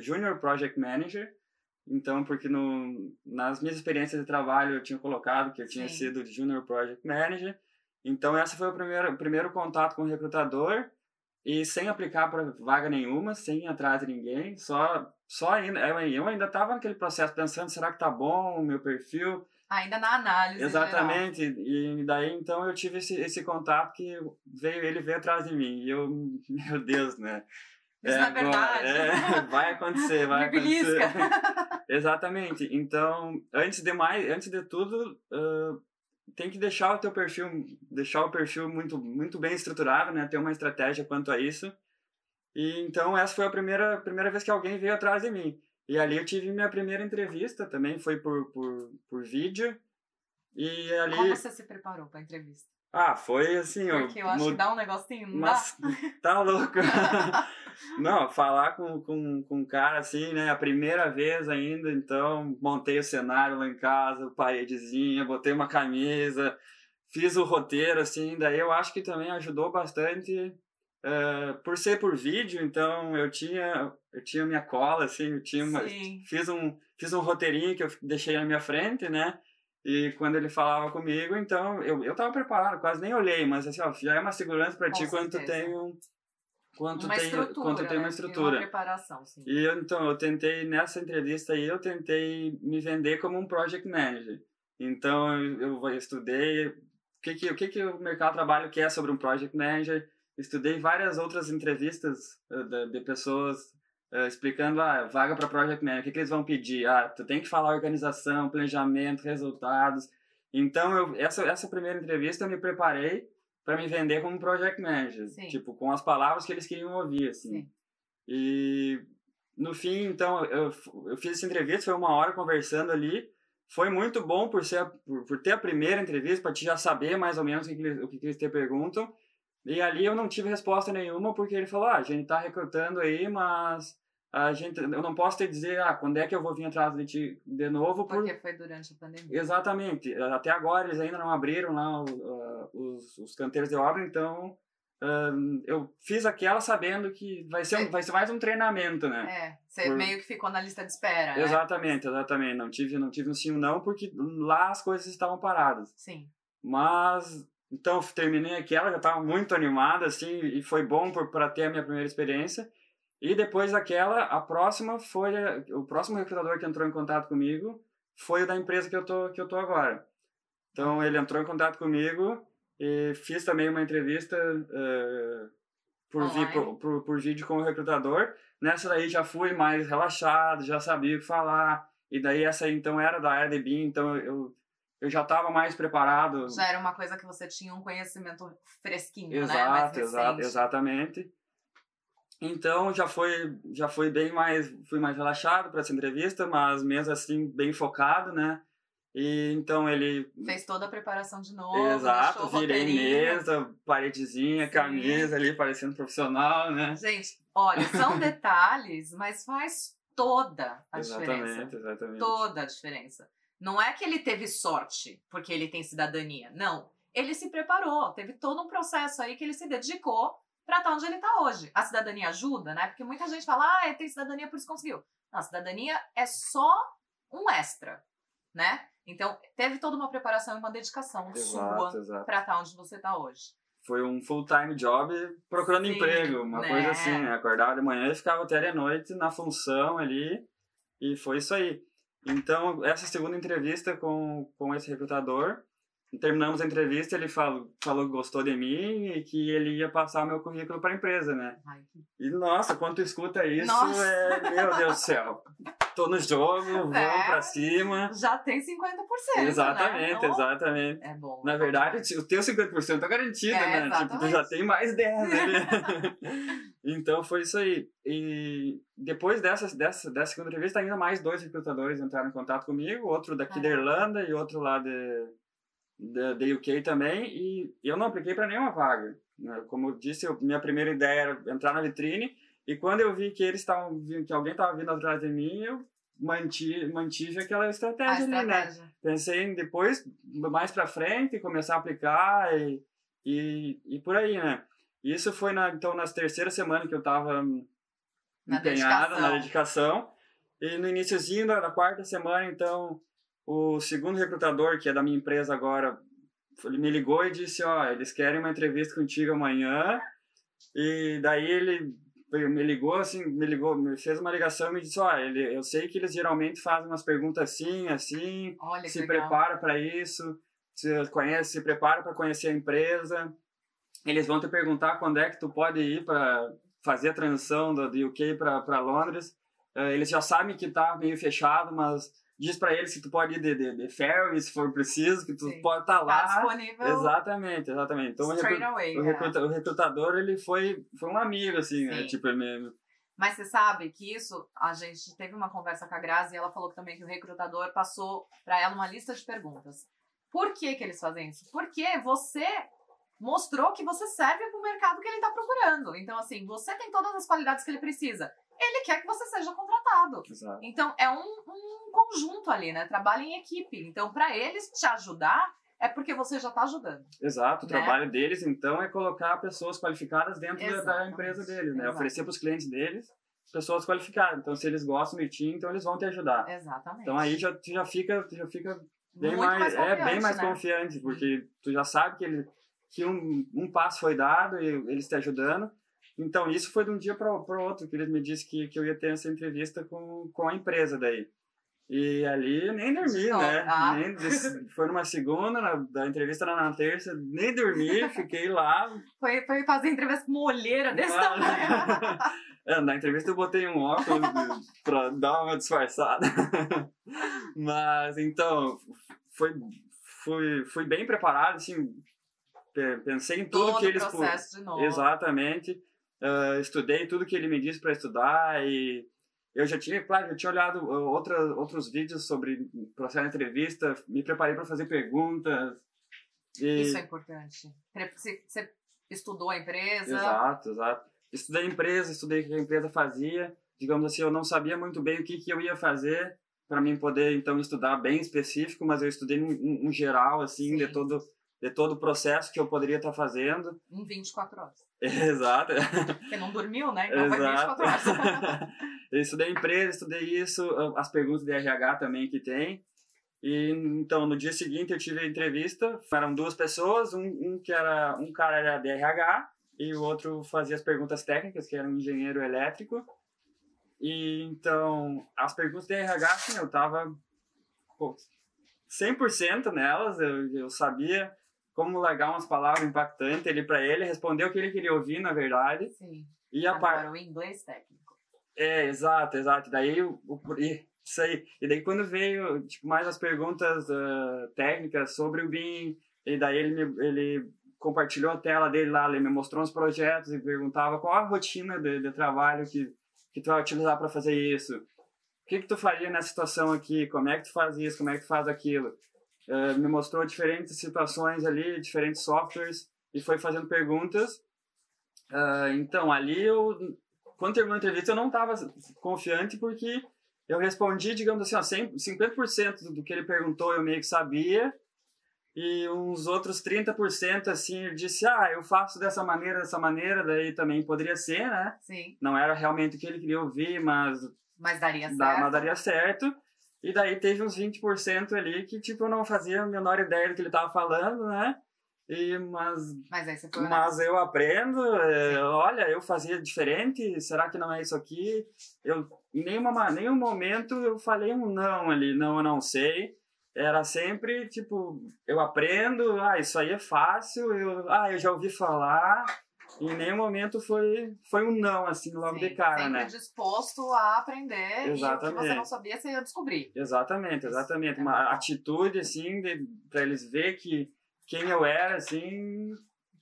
Junior Project Manager. Então, porque no, nas minhas experiências de trabalho eu tinha colocado que eu tinha Sim. sido Junior Project Manager. Então, essa foi o primeiro, primeiro contato com o recrutador e sem aplicar para vaga nenhuma, sem ir atrás de ninguém, só só ainda eu ainda estava naquele processo pensando, será que tá bom o meu perfil? Ainda na análise. Exatamente. E daí então eu tive esse, esse contato que veio, ele veio atrás de mim. E eu, meu Deus, né? Isso é, é verdade. É, vai acontecer, vai acontecer. Exatamente. Então, antes de mais, antes de tudo, uh, tem que deixar o teu perfil, deixar o perfil muito, muito bem estruturado, né? Ter uma estratégia quanto a isso. E então essa foi a primeira, primeira vez que alguém veio atrás de mim. E ali eu tive minha primeira entrevista também, foi por, por, por vídeo. E ali... Como você se preparou para a entrevista? Ah, foi assim... Porque eu, eu acho no... que dá um negocinho, não Mas, dá? Tá louco. não, falar com, com, com um cara assim, né, a primeira vez ainda, então montei o cenário lá em casa, paredezinha, botei uma camisa, fiz o roteiro, assim, daí eu acho que também ajudou bastante Uh, por ser por vídeo, então eu tinha eu tinha minha cola assim, eu tinha uma, fiz um fiz um roteirinho que eu deixei na minha frente, né? E quando ele falava comigo, então eu eu tava preparado, quase nem olhei, mas assim, ó, já é uma segurança para ti quando tu tem um quanto uma tem, quanto tem né? uma estrutura. uma preparação, sim. E eu, então, eu tentei, nessa entrevista aí, eu tentei me vender como um project manager. Então, eu, eu estudei o que, que, o que, que o mercado de trabalho quer sobre um project manager. Estudei várias outras entrevistas uh, de, pessoas uh, explicando, ah, vaga para project manager, o que, que eles vão pedir? Ah, tu tem que falar organização, planejamento, resultados. Então, eu, essa, essa primeira entrevista eu me preparei para me vender como project manager, Sim. tipo, com as palavras que eles queriam ouvir, assim. Sim. E no fim, então, eu, eu fiz essa entrevista, foi uma hora conversando ali. Foi muito bom por, ser, por, por ter a primeira entrevista, para te já saber mais ou menos o que, o que eles te perguntam. E ali eu não tive resposta nenhuma, porque ele falou: ah, a gente tá recrutando aí, mas a gente, eu não posso te dizer ah, quando é que eu vou vir atrás de ti de novo. Por... Porque foi durante a pandemia. Exatamente. Até agora eles ainda não abriram lá uh, os, os canteiros de obra, então uh, eu fiz aquela sabendo que vai ser, um, vai ser mais um treinamento, né? É, você Por- meio que ficou na lista de espera, né? Exatamente, exatamente. Não tive, não tive um sim ou não, porque lá as coisas estavam paradas. Sim. Mas, então, terminei aquela, já estava muito animada, assim, e foi bom para ter a minha primeira experiência. E depois daquela, a próxima foi, o próximo recrutador que entrou em contato comigo foi o da empresa que eu tô, que eu tô agora. Então, ele entrou em contato comigo e fiz também uma entrevista eh, por, vi, por, por, por vídeo com o recrutador. Nessa daí já fui mais relaxado, já sabia o que falar. E daí essa então era da área de BIM, então eu, eu já estava mais preparado. Já era uma coisa que você tinha um conhecimento fresquinho, né? Mais Exato, exato, recente. exatamente. Então já foi, já foi bem mais, fui mais relaxado para essa entrevista, mas mesmo assim bem focado, né? E então ele, Fez toda a preparação de novo, exato, virei mesa, paredezinha, Sim. camisa ali, parecendo profissional, né? Gente, olha, são detalhes, mas faz toda a diferença. Exatamente, exatamente. Toda a diferença. Não é que ele teve sorte porque ele tem cidadania. Não. Ele se preparou, teve todo um processo aí que ele se dedicou para estar onde ele está hoje. A cidadania ajuda, né? Porque muita gente fala, ah, ele tem cidadania, por isso conseguiu. Não, a cidadania é só um extra, né? Então, teve toda uma preparação e uma dedicação Exato, sua para estar onde você está hoje. Foi um full-time job procurando Sim, emprego, uma né? coisa assim, né? Acordava de manhã e ficava até de noite na função ali, e foi isso aí. Então, essa segunda entrevista com, com esse recrutador, terminamos a entrevista, ele falou, falou que gostou de mim e que ele ia passar meu currículo para a empresa, né? Ai, E nossa, quando tu escuta isso, é, meu Deus do céu. Tô no jogo, vamos É. pra cima. Já tem 50%. Exatamente, né? exatamente. É bom. Na verdade, o teu 50% tá garantido, É, né? Tipo, tu já tem mais 10 ali. então foi isso aí. E depois dessa, dessa, dessa segunda entrevista, ainda mais dois recrutadores entraram em contato comigo, outro daqui da Ah. Irlanda e outro lá de, da da UK também. E eu não apliquei para nenhuma vaga. né? Como eu disse, eu- minha primeira ideia era entrar na vitrine. E quando eu vi que eles estavam que alguém estava vindo atrás de mim, eu mantive, mantive aquela A estratégia ali, né? estratégia. pensei em depois, mais pra frente, começar a aplicar e, e, e por aí, né? Isso foi, na, então, nas terceiras semanas que eu tava Na empenhado dedicação. na dedicação. E no iníciozinho da, da quarta semana, então, o segundo recrutador, que é da minha empresa agora, ele me ligou e disse, ó, eles querem uma entrevista contigo amanhã. E daí ele me ligou, assim, me ligou, me fez uma ligação e me disse, ó, ele, eu sei que eles geralmente fazem umas perguntas assim, assim, Olha se prepara para isso, se conhece, se prepara para conhecer a empresa. Eles vão te perguntar quando é que tu pode ir para fazer a transição do, do UK para Londres. Eh, eles já sabem que tá meio fechado, mas diz para eles que tu pode ir de, de, de ferry se for preciso, que tu Sim. pode estar Tá lá. disponível Exatamente, exatamente. Então o, straight recru- away. o, né? recruta- o recrutador ele foi foi um amigo assim, né? Tipo ele me- Mas você sabe que isso, a gente teve uma conversa com a Grazi e ela falou também que o recrutador passou para ela uma lista de perguntas. Por que, que eles fazem isso? Porque você mostrou que você serve para o mercado que ele está procurando. Então, assim, você tem todas as qualidades que ele precisa. Ele quer que você seja contratado. Exato. Então, é um, um conjunto ali, né? Trabalha em equipe. Então, para eles te ajudar, é porque você já está ajudando. Exato, o Né? trabalho deles então é colocar pessoas qualificadas dentro da- da Exatamente, empresa deles, né? Oferecer para os clientes deles pessoas qualificadas. Então, se eles gostam de ti, então eles vão te ajudar. Exatamente. Então aí já tu já fica, tu já fica bem Muito mais, é bem mais né? confiante, porque tu já sabe que ele que um, um passo foi dado e eles te ajudando. Então, isso foi de um dia para o outro que ele me disse que, que eu ia ter essa entrevista com, com a empresa daí. E ali nem dormi, Não, né? ah. Nem, foi numa segunda, na, da entrevista era na terça, nem dormi, fiquei lá. Foi, foi fazer entrevista com uma olheira desse Ah. tamanho. É, na entrevista eu botei um óculos pra dar uma disfarçada. Mas então, foi, fui, fui bem preparado, assim, pe- pensei em tudo Todo que eles. pu- processo de novo. Exatamente. Ah, estudei tudo que ele me disse para estudar e eu já tinha, claro, eu tinha olhado ah, outra, outros vídeos sobre processo de entrevista, me preparei para fazer perguntas. E... Isso é importante. Você, estudou a empresa. Exato, exato. Estudei a empresa, estudei o que a empresa fazia. Digamos assim, eu não sabia muito bem o que, que eu ia fazer para mim poder, então, estudar bem específico, mas eu estudei um, um- geral, assim, de Sim. todo, de todo o processo que eu poderia estar fazendo. Em 24 horas. Exato. Porque não dormiu, né? Então foi 24 horas. eu estudei empresa, estudei isso, as perguntas de RH também que tem. E então no dia seguinte eu tive a entrevista, eram duas pessoas, um, um que era um cara era de RH e o outro fazia as perguntas técnicas, que era um engenheiro elétrico. E então as perguntas de RH, assim, eu tava pô, 100% nelas, eu, eu sabia como largar umas palavras impactantes ali para ele, responder o que ele queria ouvir, na verdade. Sim. E a parte o inglês técnico. é, exato, exato. Daí, o, o- e- isso aí. E daí, quando veio, tipo, mais as perguntas ah, técnicas sobre o BIM, e daí ele, me, ele compartilhou a tela dele lá, ele me mostrou uns projetos e perguntava qual a rotina de, de trabalho que, que tu vai utilizar para fazer isso. O que que tu faria nessa situação aqui? Como é que tu faz isso? Como é que tu faz aquilo? Ah, me mostrou diferentes situações ali, diferentes softwares, e foi fazendo perguntas. Ah, então, ali eu quando terminou a entrevista, eu não estava confiante porque eu respondi, digamos assim, ó, 100, 50% do que ele perguntou eu meio que sabia e uns outros 30% assim, eu disse, ah, eu faço dessa maneira, dessa maneira, daí também poderia ser, né? Sim. Não era realmente o que ele queria ouvir, mas Mas daria certo. mas daria certo. E daí teve uns 20% ali que, tipo, eu não fazia a menor ideia do que ele estava falando, né? E, mas Mas foi mas eu aprendo, é, olha, eu fazia diferente, será que não é isso aqui? Eu, em nenhuma, ma- nenhum momento eu falei um não ali, não, eu não sei. Era sempre, tipo, eu aprendo, ah, isso aí é fácil, eu, ah, eu já ouvi falar. Em nenhum momento foi, foi um não, assim, logo Sim, de cara, sempre né? disposto a aprender e o que você Exatamente. não sabia, você ia descobrir. Exatamente, exatamente. É Uma bom. atitude, assim, de, pra eles ver que quem eu era, assim,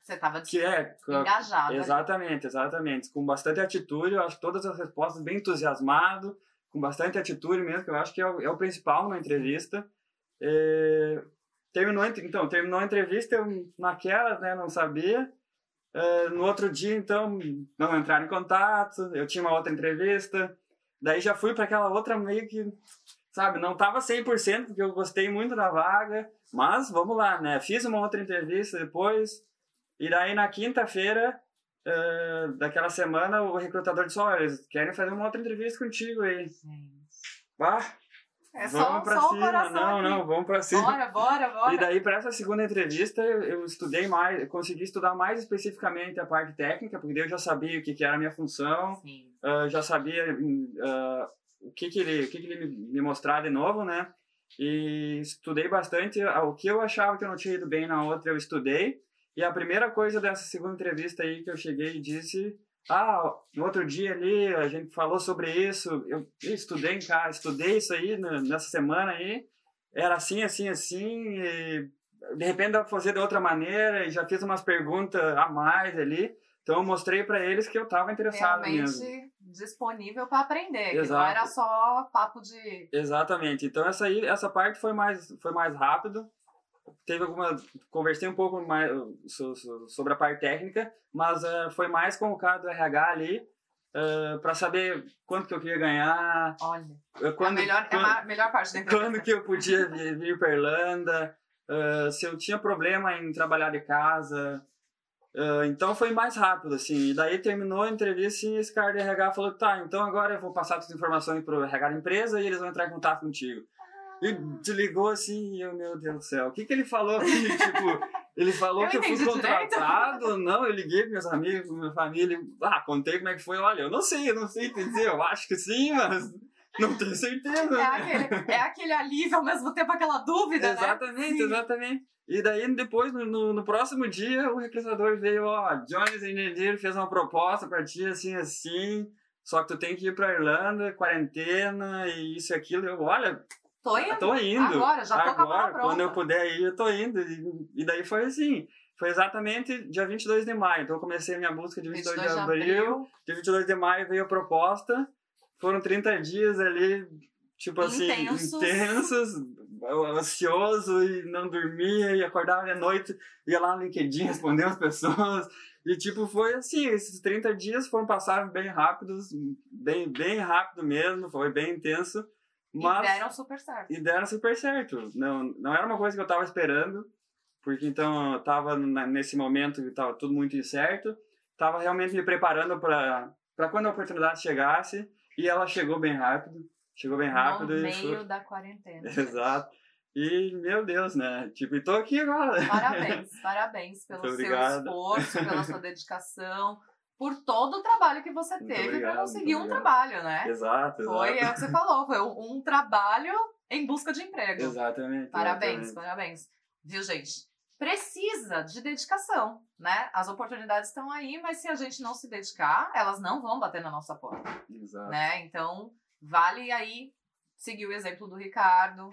Você estava que é... engajado. Exatamente, exatamente. Com bastante atitude, eu acho que todas as respostas bem entusiasmado, com bastante atitude mesmo, que eu acho que é o, é o principal numa entrevista. É, terminou, então, terminou a entrevista, eu naquela, né, não sabia. É, no outro dia, então, não entraram em contato, eu tinha uma outra entrevista. Daí já fui para aquela outra meio que, sabe, não tava 100% porque eu gostei muito da vaga, mas vamos lá, né? Fiz uma outra entrevista depois, e daí na quinta-feira eh, daquela semana o recrutador disse: Olha, eles querem fazer uma outra entrevista contigo aí. Gente. É vamos só, pra só cima. Não, aqui. não, vamos pra cima. Bora, bora, bora. E daí, para essa segunda entrevista, eu, eu estudei mais, eu consegui estudar mais especificamente a parte técnica, porque eu já sabia o que, que era a minha função, ah, já sabia ah, o que, que ele, o que, que ele me, me mostrar de novo, né? E estudei bastante. ah, O que eu achava que eu não tinha ido bem na outra, eu estudei. E a primeira coisa dessa segunda entrevista aí que eu cheguei e disse. Ah, no outro dia ali a gente falou sobre isso. Eu estudei em casa, estudei isso aí nessa semana aí. Era assim, assim, assim. E de repente dá pra fazer de outra maneira. E já fiz umas perguntas a mais ali. Então eu mostrei para eles que eu tava interessado Realmente mesmo. disponível para aprender. Que não Exato. era só papo de. Exatamente. Então essa aí, essa parte foi mais, foi mais rápido. Teve alguma, conversei um pouco mais so- so- sobre a parte técnica, mas eh, foi mais com o cara do RH ali para saber quanto que eu queria ganhar, Olha, eh, é a quando, melhor, é quando, a melhor parte da quando que eu podia vir, vir para Irlanda, eh, se eu tinha problema em trabalhar de casa. Eh, então foi mais rápido, assim. E daí terminou a entrevista e esse cara do RH falou: tá, então agora eu vou passar as informações pro RH da empresa e eles vão entrar em contato contigo. E desligou assim, e eu, meu Deus do céu, o que, que ele falou aqui? tipo, Ele falou Eu que eu fui entendi direito. contratado, não, eu liguei para meus amigos, minha família, ah, contei como é que foi, olha, eu não sei, eu não sei te dizer, eu acho que sim, mas não tenho certeza. É né? aquele, é aquele alívio ao mesmo tempo aquela dúvida, né? Exatamente, exatamente. E daí, depois, no, no, no próximo dia, o recrutador veio, ó, Jones Engineer fez uma proposta pra ti, assim, assim, só que tu tem que ir pra Irlanda, quarentena, e isso e aquilo. Eu, olha, Tô indo. eu tô indo. Agora, já tô com a Agora, quando eu puder ir, eu tô indo. E, e daí foi assim, foi exatamente dia 22 de maio. Então eu comecei a minha busca de 22, 22 de abril. Dia 22 de maio veio a proposta. Foram 30 dias ali, tipo assim, Intensos. intensos, ansioso e não dormia e acordava de noite, ia lá no LinkedIn responder as pessoas. E tipo, foi assim, esses 30 dias foram passaram bem rápidos, bem, bem rápido mesmo, foi bem intenso. Mas E deram super certo. e deram super certo. Não, não era uma coisa que eu tava esperando, porque então eu tava na- nesse momento que tava tudo muito incerto, tava realmente me preparando para quando a oportunidade chegasse, e ela chegou bem rápido, chegou bem rápido no e meio foi- da quarentena. Exato. E meu Deus, né? Tipo, e tô aqui agora. Parabéns, parabéns pelo seu esforço, pela sua dedicação, por todo o trabalho que você Muito teve para conseguir um trabalho, né? Exato, Foi, exato. é o que você falou, foi um, trabalho em busca de emprego. Exatamente. Parabéns, exatamente. parabéns. Viu, gente? Precisa de dedicação, né? As oportunidades estão aí, mas se a gente não se dedicar, elas não vão bater na nossa porta, Exato. né? Então, vale aí seguir o exemplo do Ricardo,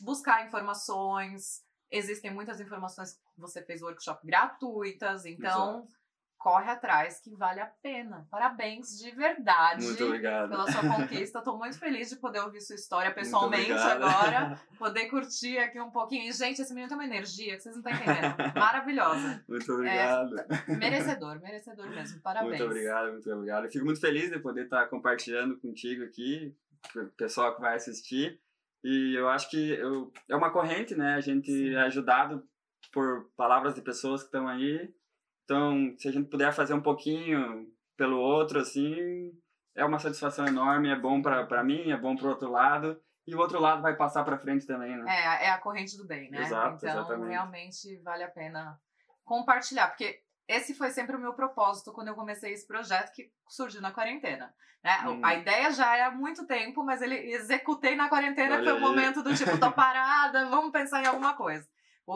buscar informações. Existem muitas informações que você fez workshop gratuitas, então corre atrás que vale a pena. Parabéns de verdade Muito obrigado. pela sua conquista. Tô muito feliz de poder ouvir sua história pessoalmente agora. Poder curtir aqui um pouquinho. E, gente, esse menino tem uma energia que vocês não estão entendendo. Maravilhosa. Muito obrigado. Merecedor, merecedor mesmo. Parabéns. Muito obrigado, muito obrigado. Eu fico muito feliz de poder estar compartilhando contigo aqui, o pessoal que vai assistir. E eu acho que eu, é uma corrente, né? A gente Sim. é ajudado por palavras de pessoas que estão aí. Então, se a gente puder fazer um pouquinho pelo outro, assim, é uma satisfação enorme. É bom para mim, é bom para o outro lado. E o outro lado vai passar para frente também, né? É, é a corrente do bem, né? Exato, então, exatamente. realmente vale a pena compartilhar, porque esse foi sempre o meu propósito quando eu comecei esse projeto que surgiu na quarentena. Né? Hum. A ideia já é há muito tempo, mas ele executei na quarentena, Olha foi o aí. momento do tipo, tô parada, vamos pensar em alguma coisa.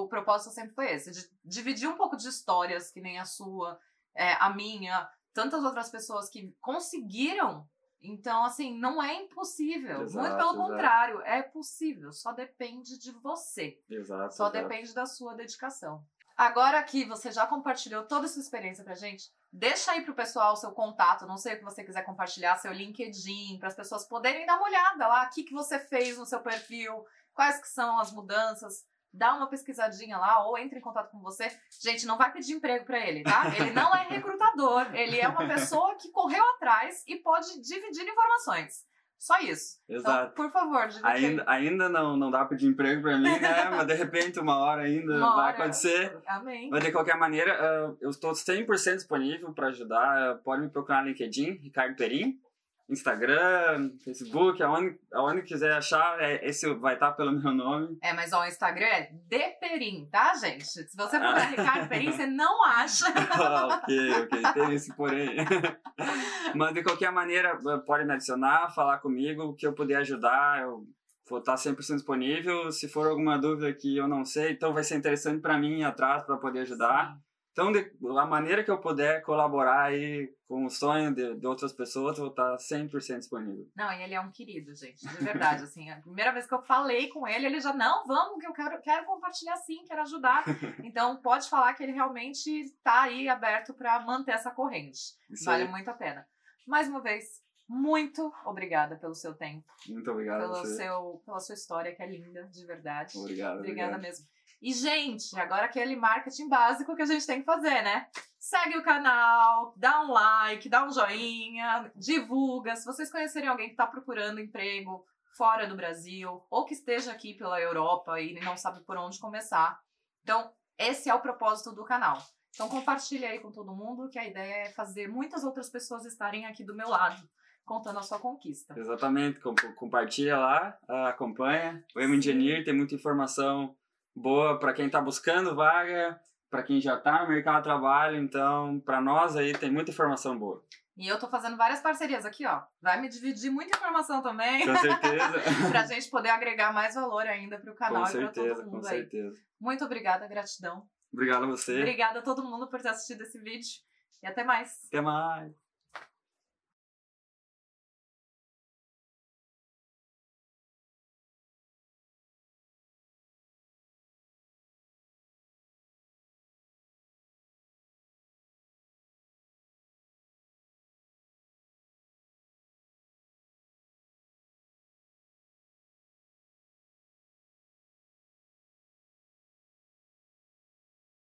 O propósito sempre foi esse, de dividir um pouco de histórias, que nem a sua, é, a minha, tantas outras pessoas que conseguiram. Então, assim, não é impossível. Muito Exato, pelo exato. contrário, é possível. Só depende de você. Exato. Só exato. depende da sua dedicação. Agora que você já compartilhou toda a sua experiência pra gente, deixa aí pro pessoal o seu contato, não sei o que você quiser compartilhar, seu LinkedIn, para as pessoas poderem dar uma olhada lá, o que, que você fez no seu perfil, quais que são as mudanças. Dá uma pesquisadinha lá ou entre em contato com você. Gente, não vai pedir emprego pra ele, tá? Ele não é recrutador, ele é uma pessoa que correu atrás e pode dividir informações. Só isso. Exato. Então, por favor. Ainda, ainda não, não dá para pedir emprego para mim, né? Mas de repente, uma hora ainda Uma vai hora. acontecer. Amém. Mas de qualquer maneira, eh, eu estou 100% disponível para ajudar. Pode me procurar no LinkedIn, Ricardo Perim, Instagram, Facebook, aonde, aonde quiser achar, é, esse vai estar pelo meu nome. É, mas ó, o Instagram é Deperim, tá, gente? Se você Ah. puder Ricardo Perim, você não acha. Ah, ok, ok, tem esse porém. Mas de qualquer maneira, eh, pode me adicionar, falar comigo, o que eu puder ajudar, eu vou estar 100% disponível. Se for alguma dúvida que eu não sei, então vai ser interessante para mim ir atrás para poder ajudar. Então, de, a maneira que eu puder colaborar aí com o sonho de, de outras pessoas, eu vou estar 100% disponível. Não, e ele é um querido, gente, de verdade, assim, a primeira vez que eu falei com ele, ele já, não, vamos, que eu quero, quero compartilhar sim, quero ajudar. Então, pode falar que ele realmente tá aí aberto para manter essa corrente. Isso Vale aí. muito a pena. Mais uma vez, muito obrigada pelo seu tempo, Muito obrigado pelo seu, pela sua história, que é linda, de verdade. Obrigado, Obrigada obrigado. mesmo. E, gente, agora aquele marketing básico que a gente tem que fazer, né? Segue o canal, dá um like, dá um joinha, divulga. Se vocês conhecerem alguém que está procurando emprego fora do Brasil ou que esteja aqui pela Europa e não sabe por onde começar. Então, esse é o propósito do canal. Então, compartilhe aí com todo mundo que a ideia é fazer muitas outras pessoas estarem aqui do meu lado, contando a sua conquista. Exatamente, com- compartilha lá, acompanha. O M Engineer tem muita informação boa para quem está buscando vaga, para quem já tá no mercado de trabalho, então para nós aí tem muita informação boa. E eu tô fazendo várias parcerias aqui, ó. Vai me dividir muita informação também. Com certeza. pra gente poder agregar mais valor ainda pro canal com e pra certeza, todo mundo com aí. certeza. Muito obrigada, gratidão. Obrigado a você. Obrigada a todo mundo por ter assistido esse vídeo. E até mais. Até mais.